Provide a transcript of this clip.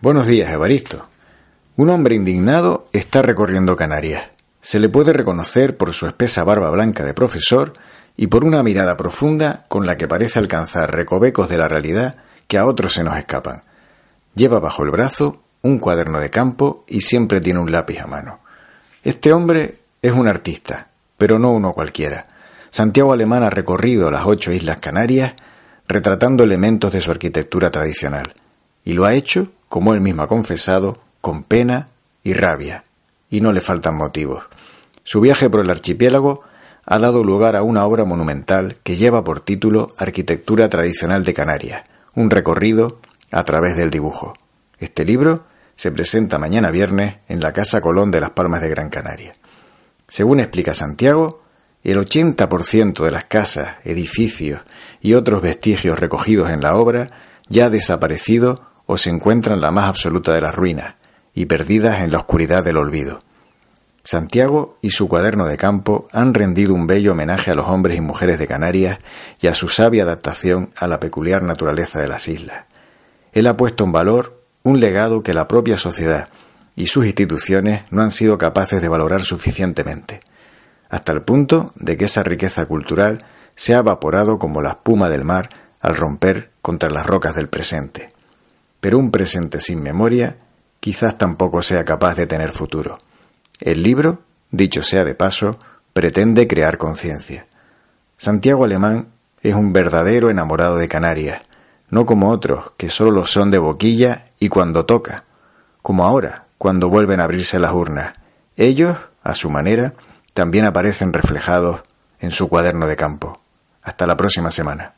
Buenos días, Evaristo. Un hombre indignado está recorriendo Canarias. Se le puede reconocer por su espesa barba blanca de profesor y por una mirada profunda con la que parece alcanzar recovecos de la realidad que a otros se nos escapan. Lleva bajo el brazo un cuaderno de campo y siempre tiene un lápiz a mano. Este hombre es un artista, pero no uno cualquiera. Santiago Alemán ha recorrido las ocho islas Canarias retratando elementos de su arquitectura tradicional, y lo ha hecho como él mismo ha confesado, con pena y rabia, y no le faltan motivos. Su viaje por el archipiélago ha dado lugar a una obra monumental que lleva por título Arquitectura Tradicional de Canarias, un recorrido a través del dibujo. Este libro se presenta mañana viernes en la Casa Colón de las Palmas de Gran Canaria. Según explica Santiago, el 80% de las casas, edificios y otros vestigios recogidos en la obra ya ha desaparecido o se encuentran en la más absoluta de las ruinas y perdidas en la oscuridad del olvido. Santiago y su cuaderno de campo han rendido un bello homenaje a los hombres y mujeres de Canarias y a su sabia adaptación a la peculiar naturaleza de las islas. Él ha puesto en valor un legado que la propia sociedad y sus instituciones no han sido capaces de valorar suficientemente, hasta el punto de que esa riqueza cultural se ha evaporado como la espuma del mar al romper contra las rocas del presente pero un presente sin memoria quizás tampoco sea capaz de tener futuro. El libro, dicho sea de paso, pretende crear conciencia. Santiago Alemán es un verdadero enamorado de Canarias, no como otros que solo lo son de boquilla y cuando toca, como ahora, cuando vuelven a abrirse las urnas. Ellos, a su manera, también aparecen reflejados en su cuaderno de campo. Hasta la próxima semana.